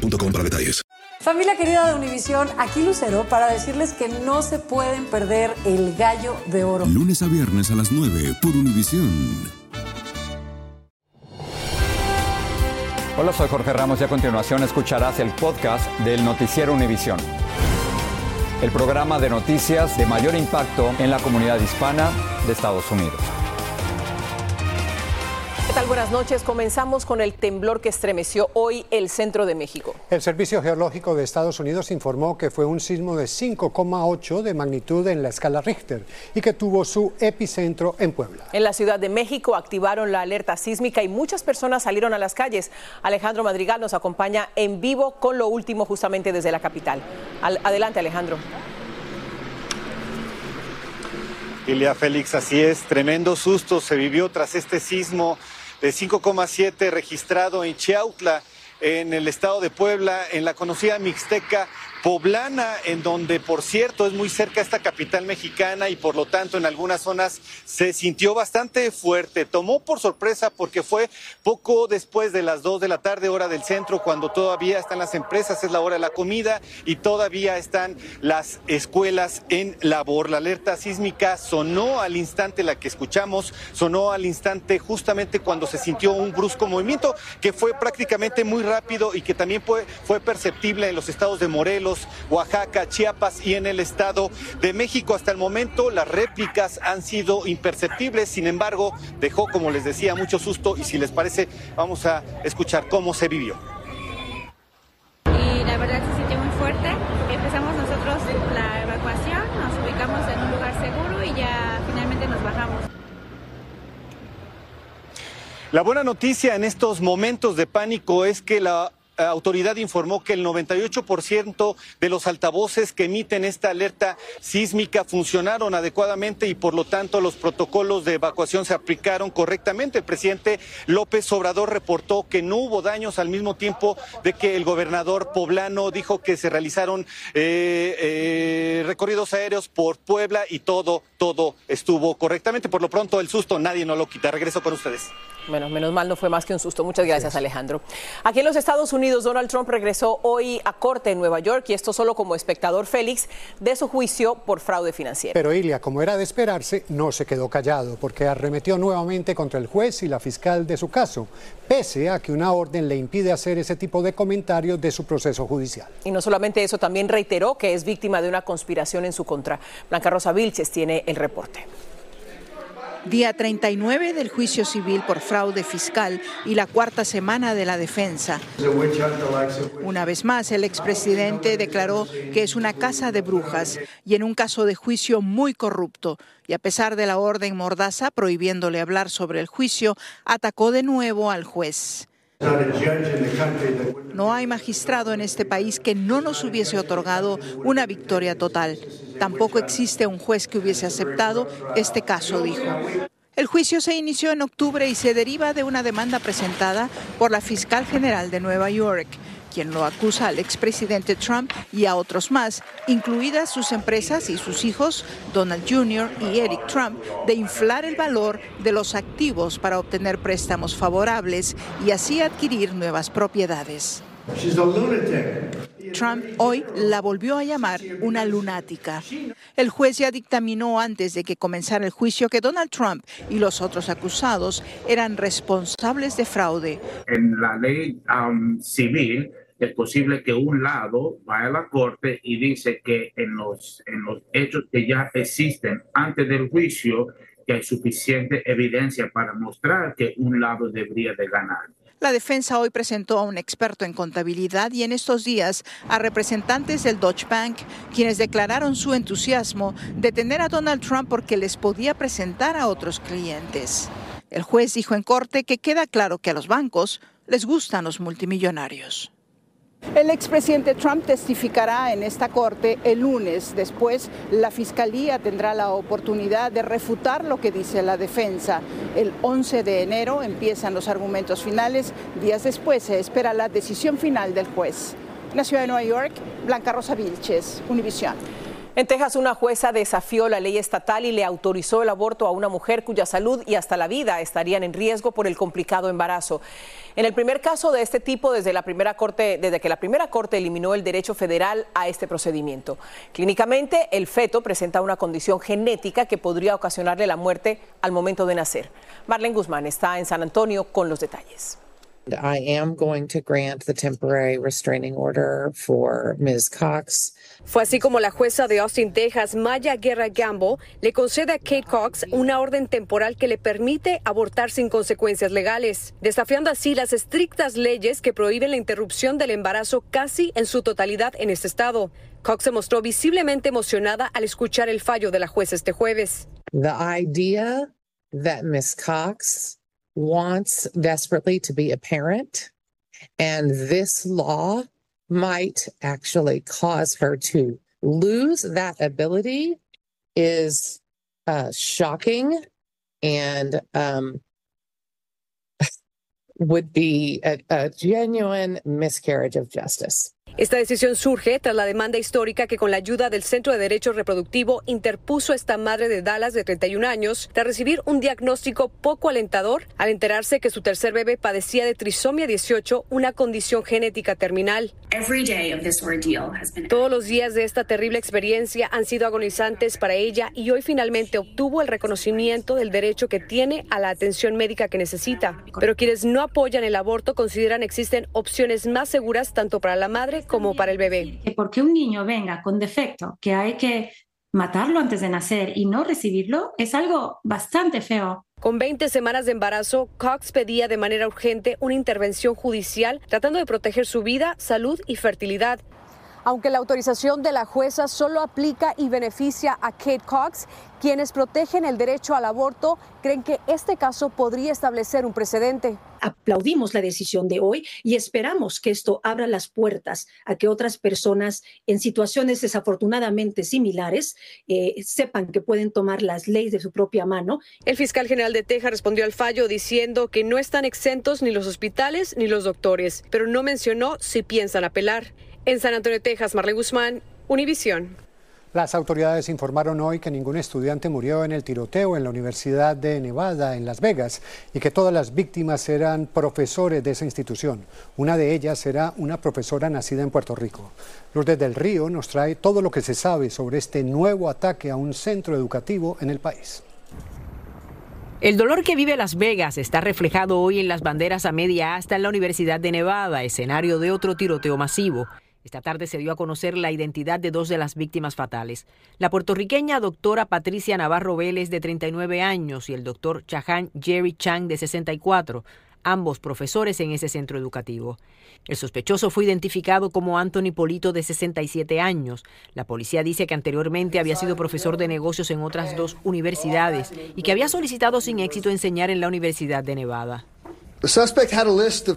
boostmobile.com para detalles. Familia querida de Univisión, aquí Lucero para decirles que no se pueden perder el gallo de oro. Lunes a viernes a las 9 por Univisión. Hola, soy Jorge Ramos y a continuación escucharás el podcast del Noticiero Univisión. El programa de noticias de mayor impacto en la comunidad hispana de Estados Unidos. Buenas noches. Comenzamos con el temblor que estremeció hoy el centro de México. El Servicio Geológico de Estados Unidos informó que fue un sismo de 5,8 de magnitud en la escala Richter y que tuvo su epicentro en Puebla. En la Ciudad de México activaron la alerta sísmica y muchas personas salieron a las calles. Alejandro Madrigal nos acompaña en vivo con lo último justamente desde la capital. adelante, Alejandro. Ilia Félix, así es, tremendo susto se vivió tras este sismo de 5,7 registrado en Chiautla, en el estado de Puebla, en la conocida Mixteca poblana, en donde, por cierto, es muy cerca esta capital mexicana y por lo tanto en algunas zonas se sintió bastante fuerte. Tomó por sorpresa porque fue poco después de las 2 de la tarde, hora del centro, cuando todavía están las empresas, es la hora de la comida y todavía están las escuelas en labor. La alerta sísmica sonó al instante, la que escuchamos, sonó al instante justamente cuando se sintió un brusco movimiento que fue prácticamente muy rápido y que también fue, fue perceptible en los estados de Morelos Oaxaca, Chiapas y en el Estado de México. Hasta el momento las réplicas han sido imperceptibles, sin embargo, dejó, como les decía, mucho susto y si les parece, vamos a escuchar cómo se vivió. La buena noticia en estos momentos de pánico es que la autoridad informó que el 98% de los altavoces que emiten esta alerta sísmica funcionaron adecuadamente y por lo tanto los protocolos de evacuación se aplicaron correctamente. El presidente López Obrador reportó que no hubo daños al mismo tiempo de que el gobernador poblano dijo que se realizaron eh, eh, recorridos aéreos por Puebla y todo, todo estuvo correctamente. Por lo pronto el susto nadie no lo quita. Regreso con ustedes. Bueno, menos mal no fue más que un susto. Muchas gracias, Alejandro. Aquí en los Estados Unidos, Donald Trump regresó hoy a corte en Nueva York y esto solo como espectador Félix de su juicio por fraude financiero. Pero Ilia, como era de esperarse, no se quedó callado porque arremetió nuevamente contra el juez y la fiscal de su caso, pese a que una orden le impide hacer ese tipo de comentarios de su proceso judicial. Y no solamente eso, también reiteró que es víctima de una conspiración en su contra. Blanca Rosa Vilches tiene el reporte. Día 39 del juicio civil por fraude fiscal y la cuarta semana de la defensa. Una vez más, el expresidente declaró que es una casa de brujas y en un caso de juicio muy corrupto. Y a pesar de la orden mordaza prohibiéndole hablar sobre el juicio, atacó de nuevo al juez. No hay magistrado en este país que no nos hubiese otorgado una victoria total. Tampoco existe un juez que hubiese aceptado este caso, dijo. El juicio se inició en octubre y se deriva de una demanda presentada por la fiscal general de Nueva York quien lo acusa al expresidente Trump y a otros más, incluidas sus empresas y sus hijos, Donald Jr. y Eric Trump, de inflar el valor de los activos para obtener préstamos favorables y así adquirir nuevas propiedades. Trump hoy la volvió a llamar una lunática. El juez ya dictaminó antes de que comenzara el juicio que Donald Trump y los otros acusados eran responsables de fraude. En la ley um, civil es posible que un lado vaya a la corte y dice que en los, hechos que ya existen antes del juicio, que hay suficiente evidencia para mostrar que un lado debería de ganar. La defensa hoy presentó a un experto en contabilidad y en estos días a representantes del Deutsche Bank, quienes declararon su entusiasmo de tener a Donald Trump porque les podía presentar a otros clientes. El juez dijo en corte que queda claro que a los bancos les gustan los multimillonarios. El expresidente Trump testificará en esta corte el lunes. Después, la fiscalía tendrá la oportunidad de refutar lo que dice la defensa. El 11 de enero empiezan los argumentos finales. Días después se espera la decisión final del juez. En la ciudad de Nueva York, Blanca Rosa Vilches, Univisión. En Texas, una jueza desafió la ley estatal y le autorizó el aborto a una mujer cuya salud y hasta la vida estarían en riesgo por el complicado embarazo. En el primer caso de este tipo, desde, la primera corte, desde que la primera corte eliminó el derecho federal a este procedimiento. Clínicamente, el feto presenta una condición genética que podría ocasionarle la muerte al momento de nacer. Marlene Guzmán está en San Antonio con los detalles. I am going to grant the temporary restraining order for Ms. Cox. Fue así como la jueza de Austin, Texas, Maya Guerra Gamble, le concede a Kate Cox una orden temporal que le permite abortar sin consecuencias legales, desafiando así las estrictas leyes que prohíben la interrupción del embarazo casi en su totalidad en este estado. Cox se mostró visiblemente emocionada al escuchar el fallo de la jueza este jueves. The idea that Ms. Cox wants desperately to be a parent, and this law might actually cause her to lose that ability is uh, shocking and um, would be a, a genuine miscarriage of justice. Esta decisión surge tras la demanda histórica que con la ayuda del Centro de Derecho Reproductivo interpuso esta madre de Dallas de 31 años tras recibir un diagnóstico poco alentador al enterarse que su tercer bebé padecía de trisomia 18, una condición genética terminal. Todos los días de esta terrible experiencia han sido agonizantes para ella y hoy finalmente obtuvo el reconocimiento del derecho que tiene a la atención médica que necesita. Pero quienes no apoyan el aborto consideran existen opciones más seguras tanto para la madre como para el bebé. Porque un niño venga con defecto, que hay que matarlo antes de nacer y no recibirlo, es algo bastante feo. Con 20 semanas de embarazo, Cox pedía de manera urgente una intervención judicial tratando de proteger su vida, salud y fertilidad. Aunque la autorización de la jueza solo aplica y beneficia a Kate Cox, quienes protegen el derecho al aborto creen que este caso podría establecer un precedente. Aplaudimos la decisión de hoy y esperamos que esto abra las puertas a que otras personas en situaciones desafortunadamente similares eh, sepan que pueden tomar las leyes de su propia mano. El fiscal general de Texas respondió al fallo diciendo que no están exentos ni los hospitales ni los doctores, pero no mencionó si piensan apelar. En San Antonio, Texas, Marlene Guzmán, Univisión. Las autoridades informaron hoy que ningún estudiante murió en el tiroteo en la Universidad de Nevada en Las Vegas y que todas las víctimas eran profesores de esa institución. Una de ellas será una profesora nacida en Puerto Rico. Lourdes del Río nos trae todo lo que se sabe sobre este nuevo ataque a un centro educativo en el país. El dolor que vive Las Vegas está reflejado hoy en las banderas a media asta en la Universidad de Nevada, escenario de otro tiroteo masivo. Esta tarde se dio a conocer la identidad de dos de las víctimas fatales. La puertorriqueña doctora Patricia Navarro Vélez, de 39 años, y el doctor Chahan Jerry Chang, de 64, ambos profesores en ese centro educativo. El sospechoso fue identificado como Anthony Polito, de 67 años. La policía dice que anteriormente había sido profesor de negocios en otras dos universidades y que había solicitado sin éxito enseñar en la Universidad de Nevada.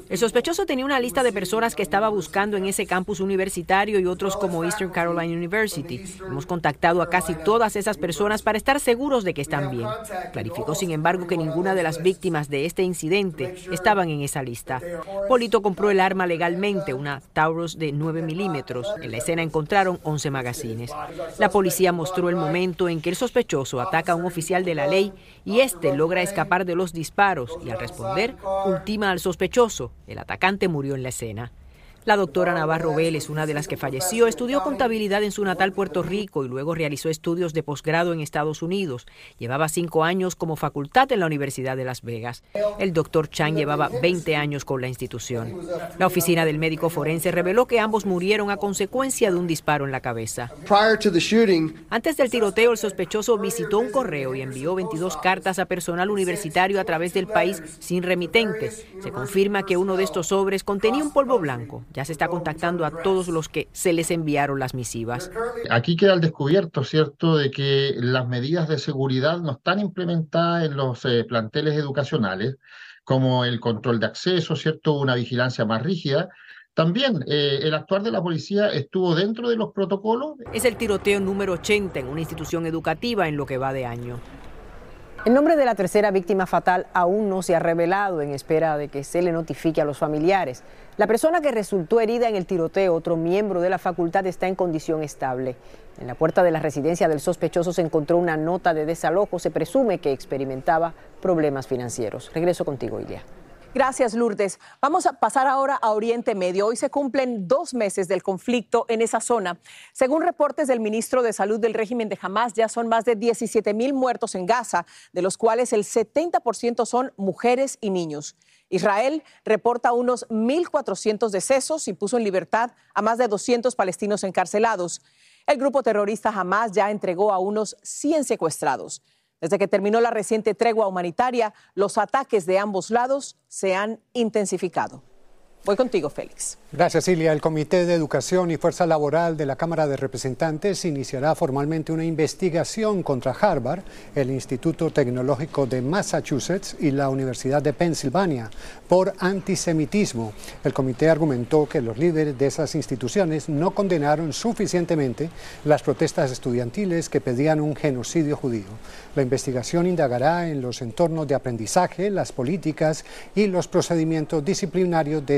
El sospechoso tenía una lista de personas que estaba buscando en ese campus universitario y otros como Eastern Carolina University. Hemos contactado a casi todas esas personas para estar seguros de que están bien. Clarificó, sin embargo, que ninguna de las víctimas de este incidente estaban en esa lista. Polito compró el arma legalmente, una Taurus de 9 milímetros. En la escena encontraron 11 magazines. La policía mostró el momento en que el sospechoso ataca a un oficial de la ley y este logra escapar de los disparos y al responder, ultima al sospechoso. El atacante murió en la escena. La doctora Navarro Vélez, una de las que falleció, estudió contabilidad en su natal Puerto Rico y luego realizó estudios de posgrado en Estados Unidos. Llevaba cinco años como facultad en la Universidad de Las Vegas. El doctor Chang llevaba 20 años con la institución. La oficina del médico forense reveló que ambos murieron a consecuencia de un disparo en la cabeza. Antes del tiroteo, el sospechoso visitó un correo y envió 22 cartas a personal universitario a través del país sin remitente. Se confirma que uno de estos sobres contenía un polvo blanco. Ya se está contactando a todos los que se les enviaron las misivas. Aquí queda el descubierto, ¿cierto?, de que las medidas de seguridad no están implementadas en los eh, planteles educacionales, como el control de acceso, ¿cierto?, una vigilancia más rígida, También eh, el actuar de la policía estuvo dentro de los protocolos. Es el tiroteo número 80 en una institución educativa en lo que va de año. El nombre de la tercera víctima fatal aún no se ha revelado en espera de que se le notifique a los familiares. La persona que resultó herida en el tiroteo, otro miembro de la facultad, está en condición estable. En la puerta de la residencia del sospechoso se encontró una nota de desalojo. Se presume que experimentaba problemas financieros. Regreso contigo, Ilia. Gracias, Lourdes. Vamos a pasar ahora a Oriente Medio. Hoy se cumplen dos meses del conflicto en esa zona. Según reportes del ministro de Salud del régimen de Hamas, ya son más de 17 mil muertos en Gaza, de los cuales el 70% son mujeres y niños. Israel reporta unos 1.400 decesos y puso en libertad a más de 200 palestinos encarcelados. El grupo terrorista Hamas ya entregó a unos 100 secuestrados. Desde que terminó la reciente tregua humanitaria, los ataques de ambos lados se han intensificado. Voy contigo, Félix. Gracias, Silvia. El Comité de Educación y Fuerza Laboral de la Cámara de Representantes iniciará formalmente una investigación contra Harvard, el Instituto Tecnológico de Massachusetts y la Universidad de Pensilvania por antisemitismo. El comité argumentó que los líderes de esas instituciones no condenaron suficientemente las protestas estudiantiles que pedían un genocidio judío. La investigación indagará en los entornos de aprendizaje, las políticas y los procedimientos disciplinarios de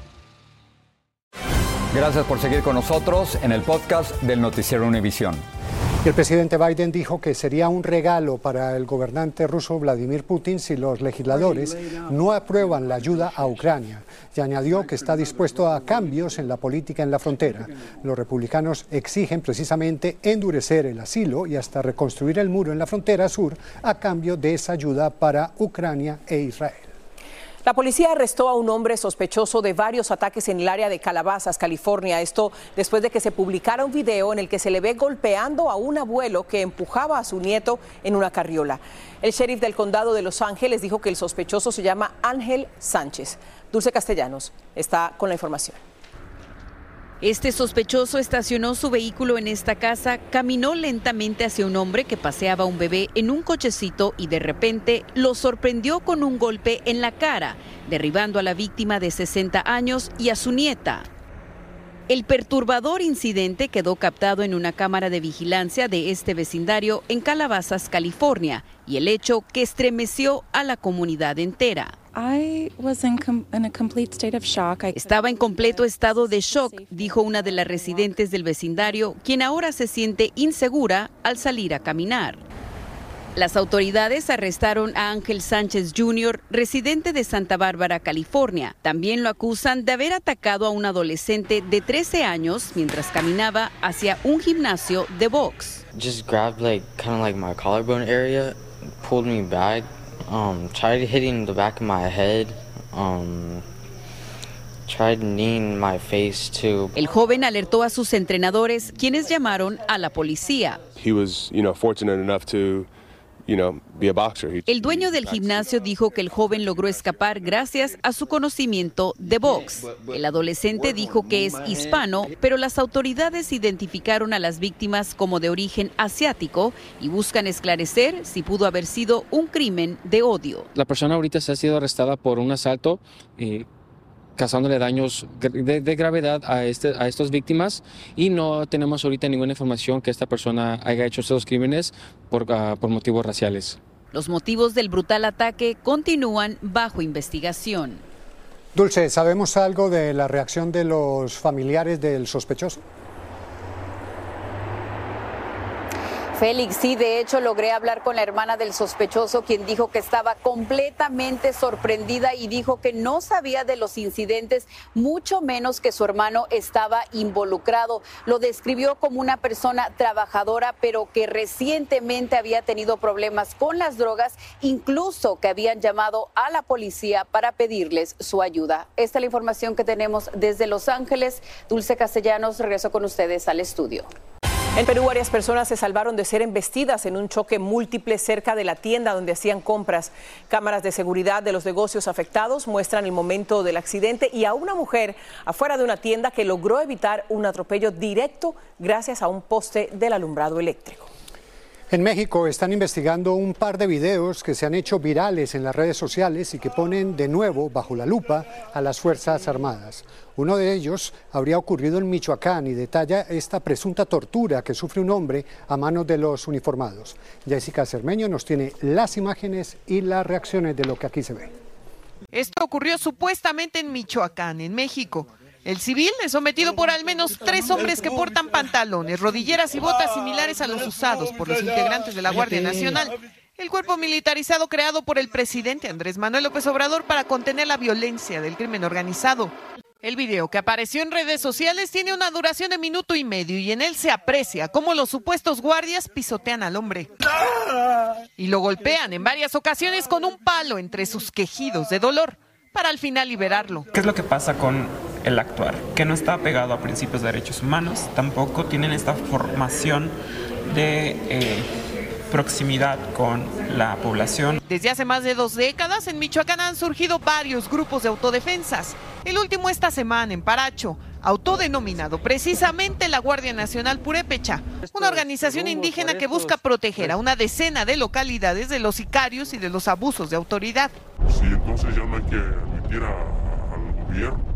Gracias por seguir con nosotros en el podcast del Noticiero Univisión. El presidente Biden dijo que sería un regalo para el gobernante ruso Vladimir Putin si los legisladores no aprueban la ayuda a Ucrania y añadió que está dispuesto a cambios en la política en la frontera. Los republicanos exigen precisamente endurecer el asilo y hasta reconstruir el muro en la frontera sur a cambio de esa ayuda para Ucrania e Israel. La policía arrestó a un hombre sospechoso de varios ataques en el área de Calabazas, California. Esto después de que se publicara un video en el que se le ve golpeando a un abuelo que empujaba a su nieto en una carriola. El sheriff del condado de Los Ángeles dijo que el sospechoso se llama Ángel Sánchez. Dulce Castellanos está con la información. Este sospechoso estacionó su vehículo en esta casa, caminó lentamente hacia un hombre que paseaba un bebé en un cochecito y de repente lo sorprendió con un golpe en la cara, derribando a la víctima de 60 años y a su nieta. El perturbador incidente quedó captado en una cámara de vigilancia de este vecindario en Calabazas, California, y el hecho que estremeció a la comunidad entera. Estaba en completo estado de shock, dijo una de las residentes del vecindario, quien ahora se siente insegura al salir a caminar. Las autoridades arrestaron a Ángel Sánchez Jr., residente de Santa Bárbara, California. También lo acusan de haber atacado a un adolescente de 13 años mientras caminaba hacia un gimnasio de box. Just grabbed like kind of like my collarbone area, pulled me back, um, tried hitting the back of my head, um, tried kneeing my face too. El joven alertó a sus entrenadores, quienes llamaron a la policía. He was, you know, fortunate enough to El dueño del gimnasio dijo que el joven logró escapar gracias a su conocimiento de box. El adolescente dijo que es hispano, pero las autoridades identificaron a las víctimas como de origen asiático y buscan esclarecer si pudo haber sido un crimen de odio. La persona ahorita se ha sido arrestada por un asalto. Eh, causándole daños de, gravedad a, este, a estas víctimas y no tenemos ahorita ninguna información que esta persona haya hecho estos crímenes por, ah, por motivos raciales. Los motivos del brutal ataque continúan bajo investigación. Dulce, ¿sabemos algo de la reacción de los familiares del sospechoso? Félix, sí, de hecho logré hablar con la hermana del sospechoso, quien dijo que estaba completamente sorprendida y dijo que no sabía de los incidentes, mucho menos que su hermano estaba involucrado. Lo describió como una persona trabajadora, pero que recientemente había tenido problemas con las drogas, incluso que habían llamado a la policía para pedirles su ayuda. Esta es la información que tenemos desde Los Ángeles. Dulce Castellanos, regreso con ustedes al estudio. En Perú, varias personas se salvaron de ser embestidas en un choque múltiple cerca de la tienda donde hacían compras. Cámaras de seguridad de los negocios afectados muestran el momento del accidente y a una mujer afuera de una tienda que logró evitar un atropello directo gracias a un poste del alumbrado eléctrico. En México están investigando un par de videos que se han hecho virales en las redes sociales y que ponen de nuevo bajo la lupa a las Fuerzas Armadas. Uno de ellos habría ocurrido en Michoacán y detalla esta presunta tortura que sufre un hombre a manos de los uniformados. Jessica Cermeño nos tiene las imágenes y las reacciones de lo que aquí se ve. Esto ocurrió supuestamente en Michoacán, en México. El civil es sometido por al menos tres hombres que portan pantalones, rodilleras y botas similares a los usados por los integrantes de la Guardia Nacional. El cuerpo militarizado creado por el presidente Andrés Manuel López Obrador para contener la violencia del crimen organizado. El video que apareció en redes sociales tiene una duración de minuto y medio y en él se aprecia cómo los supuestos guardias pisotean al hombre y lo golpean en varias ocasiones con un palo entre sus quejidos de dolor para al final liberarlo. ¿Qué es lo que pasa con el actuar? Que no está pegado a principios de derechos humanos, tampoco tienen esta formación de eh, proximidad con la población. Desde hace más de dos décadas en Michoacán han surgido varios grupos de autodefensas. El último esta semana en Paracho, autodenominado precisamente la Guardia Nacional Purépecha, una organización indígena que busca proteger a una decena de localidades de los sicarios y de los abusos de autoridad. Sí, entonces ya no hay que admitir al gobierno,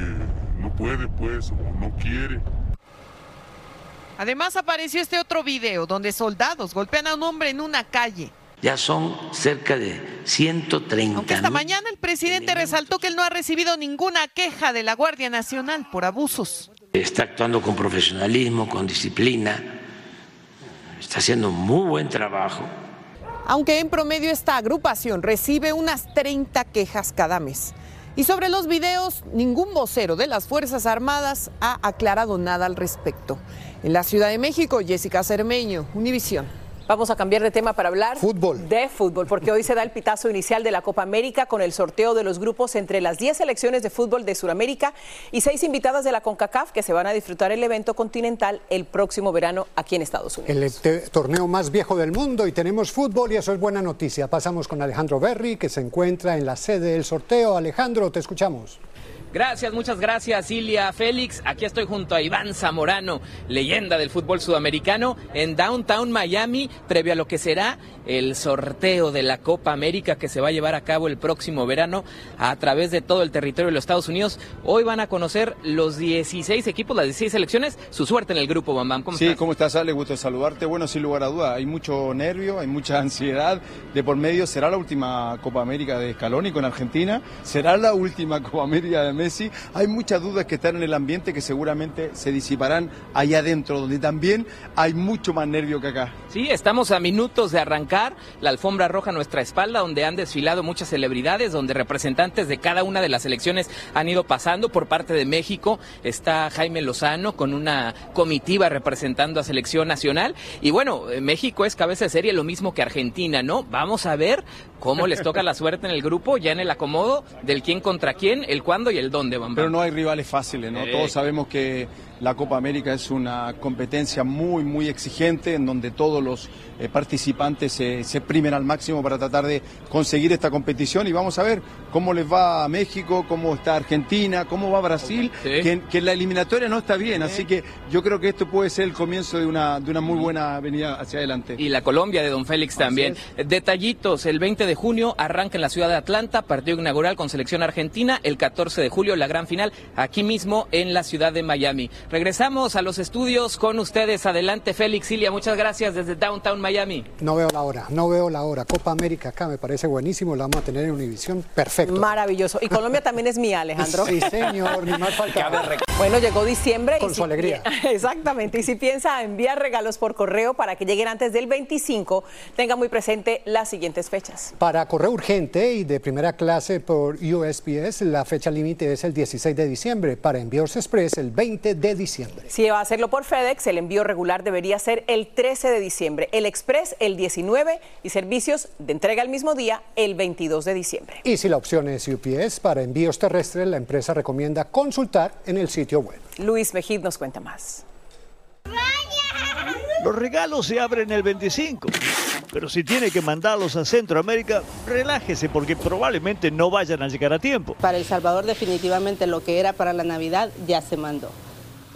porque no puede, pues, o no quiere. Además apareció este otro video donde soldados golpean a un hombre en una calle. Ya son cerca de 130. Aunque esta mañana el presidente resaltó que él no ha recibido ninguna queja de la Guardia Nacional por abusos. Está actuando con profesionalismo, con disciplina, está haciendo un muy buen trabajo. Aunque en promedio esta agrupación recibe unas 30 quejas cada mes. Y sobre los videos, ningún vocero de las Fuerzas Armadas ha aclarado nada al respecto. En la Ciudad de México, Jessica Cermeño, Univisión. Vamos a cambiar de tema para hablar fútbol. de fútbol, porque hoy se da el pitazo inicial de la Copa América con el sorteo de los grupos entre las 10 selecciones de fútbol de Sudamérica y seis invitadas de la CONCACAF que se van a disfrutar el evento continental el próximo verano aquí en Estados Unidos. El torneo más viejo del mundo y tenemos fútbol y eso es buena noticia. Pasamos con Alejandro Berry que se encuentra en la sede del sorteo. Alejandro, te escuchamos. Gracias, muchas gracias, Ilia Félix. Aquí estoy junto a Iván Zamorano, leyenda del fútbol sudamericano, en Downtown Miami, previo a lo que será el sorteo de la Copa América que se va a llevar a cabo el próximo verano a través de todo el territorio de los Estados Unidos. Hoy van a conocer los 16 equipos, las 16 selecciones, su suerte en el grupo, Bam ¿Cómo sí, ¿cómo estás, Ale? Gusto saludarte. Bueno, sin lugar a duda, hay mucho nervio, hay mucha ansiedad de por medio. Será la última Copa América de Scaloni con Argentina, será la última Copa América de Messi. Hay muchas dudas que están en el ambiente que seguramente se disiparán allá adentro, donde también hay mucho más nervio que acá. Sí, estamos a minutos de arrancar la alfombra roja a nuestra espalda, donde han desfilado muchas celebridades, donde representantes de cada una de las elecciones han ido pasando. Por parte de México está Jaime Lozano con una comitiva representando a selección nacional. Y bueno, eh, México es cabeza de serie lo mismo que Argentina, ¿no? Vamos a ver cómo les toca la suerte en el grupo, ya en el acomodo del quién contra quién, el cuándo y el dónde, Pero no hay rivales fáciles, ¿no? Todos sabemos que La Copa América es una competencia muy, muy exigente en donde todos los eh, participantes se, se primen al máximo para tratar de conseguir esta competición. Y vamos a ver cómo les va a México, cómo está Argentina, cómo va Brasil, que, que la eliminatoria no está bien, así que yo creo que esto puede ser el comienzo de una, de una muy buena avenida hacia adelante. Y la Colombia de Don Félix también. Detallitos, el 20 de junio arranca en la ciudad de Atlanta, partido inaugural con selección argentina, el 14 de julio la gran final aquí mismo en la ciudad de Miami. Regresamos a los estudios con ustedes. Adelante Félix, Ilia, muchas gracias desde Downtown Miami. No veo la hora, no veo la hora. Copa América acá me parece buenísimo, la vamos a tener en Univisión, perfecto. Maravilloso. Y Colombia también es mía, Alejandro. Sí, señor, ni más faltaba. Bueno, llegó diciembre. Con y su alegría. Exactamente. Y si piensa enviar regalos por correo para que lleguen antes del 25, tenga muy presente las siguientes fechas. Para correo urgente y de primera clase por USPS, la fecha límite es el 16 de diciembre. Para envíos express, el 20 de diciembre. Si va a hacerlo por FedEx, el envío regular debería ser el 13 de diciembre, el express el 19 y servicios de entrega el mismo día el 22 de diciembre. Y si la opción es UPS, para envíos terrestres, la empresa recomienda consultar en el sitio web. Luis Mejid nos cuenta más. Los regalos se abren el 25. Pero si tiene que mandarlos a Centroamérica, relájese porque probablemente no vayan a llegar a tiempo. Para El Salvador definitivamente lo que era para la Navidad ya se mandó.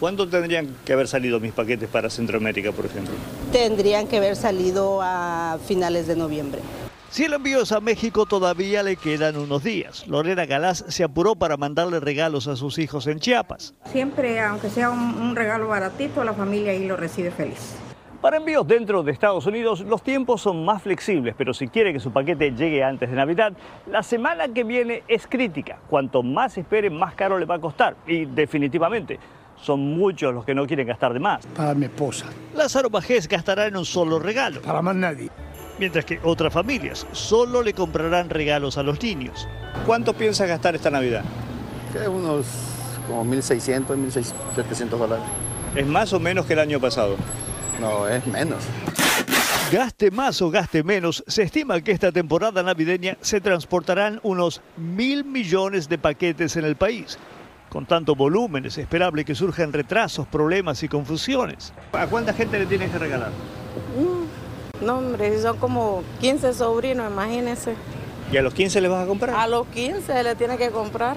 ¿Cuándo tendrían que haber salido mis paquetes para Centroamérica, por ejemplo? Tendrían que haber salido a finales de noviembre. Si el envío es a México, todavía le quedan unos días. Lorena Galás se apuró para mandarle regalos a sus hijos en Chiapas. Siempre, aunque sea un, un regalo baratito, la familia ahí lo recibe feliz. Para envíos dentro de Estados Unidos, los tiempos son más flexibles, pero si quiere que su paquete llegue antes de Navidad, la semana que viene es crítica. Cuanto más espere, más caro le va a costar. Y definitivamente, son muchos los que no quieren gastar de más. Para mi esposa. Lázaro Bajés gastará en un solo regalo. Para más nadie. Mientras que otras familias solo le comprarán regalos a los niños. ¿Cuánto piensa gastar esta Navidad? Que unos como 1.600, 1.700 dólares. ¿Es más o menos que el año pasado? No, es menos. Gaste más o gaste menos, se estima que esta temporada navideña se transportarán unos mil millones de paquetes en el país. Con tanto volumen es esperable que surjan retrasos, problemas y confusiones. ¿A cuánta gente le tienen que regalar? Mm, no, hombre, son como 15 sobrinos, imagínense. ¿Y a los 15 les vas a comprar? A los 15 le tiene que comprar.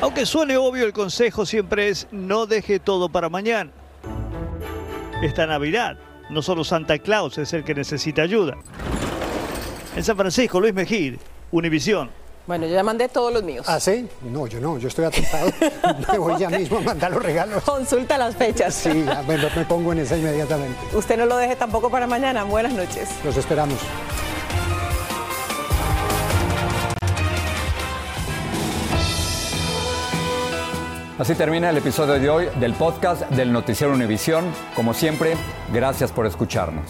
Aunque suene obvio, el consejo siempre es no deje todo para mañana. Esta Navidad, no solo Santa Claus es el que necesita ayuda. En San Francisco, Luis Mejid, Univisión. Bueno, yo ya mandé todos los míos. ¿Ah, sí? No, yo no, yo estoy atentado. me voy ya mismo a mandar los regalos. Consulta las fechas. Sí, ya, me, me pongo en esa inmediatamente. Usted no lo deje tampoco para mañana. Buenas noches. Los esperamos. Así termina el episodio de hoy del podcast del Noticiero Univisión. Como siempre, gracias por escucharnos.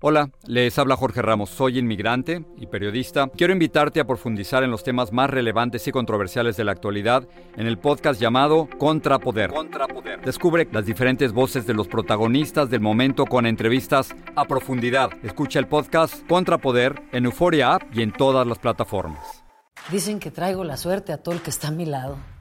Hola, les habla Jorge Ramos, soy inmigrante y periodista. Quiero invitarte a profundizar en los temas más relevantes y controversiales de la actualidad en el podcast llamado Contrapoder. Contrapoder. Descubre las diferentes voces de los protagonistas del momento con entrevistas a profundidad. Escucha el podcast Contrapoder en Euforia App y en todas las plataformas. Dicen que traigo la suerte a todo el que está a mi lado.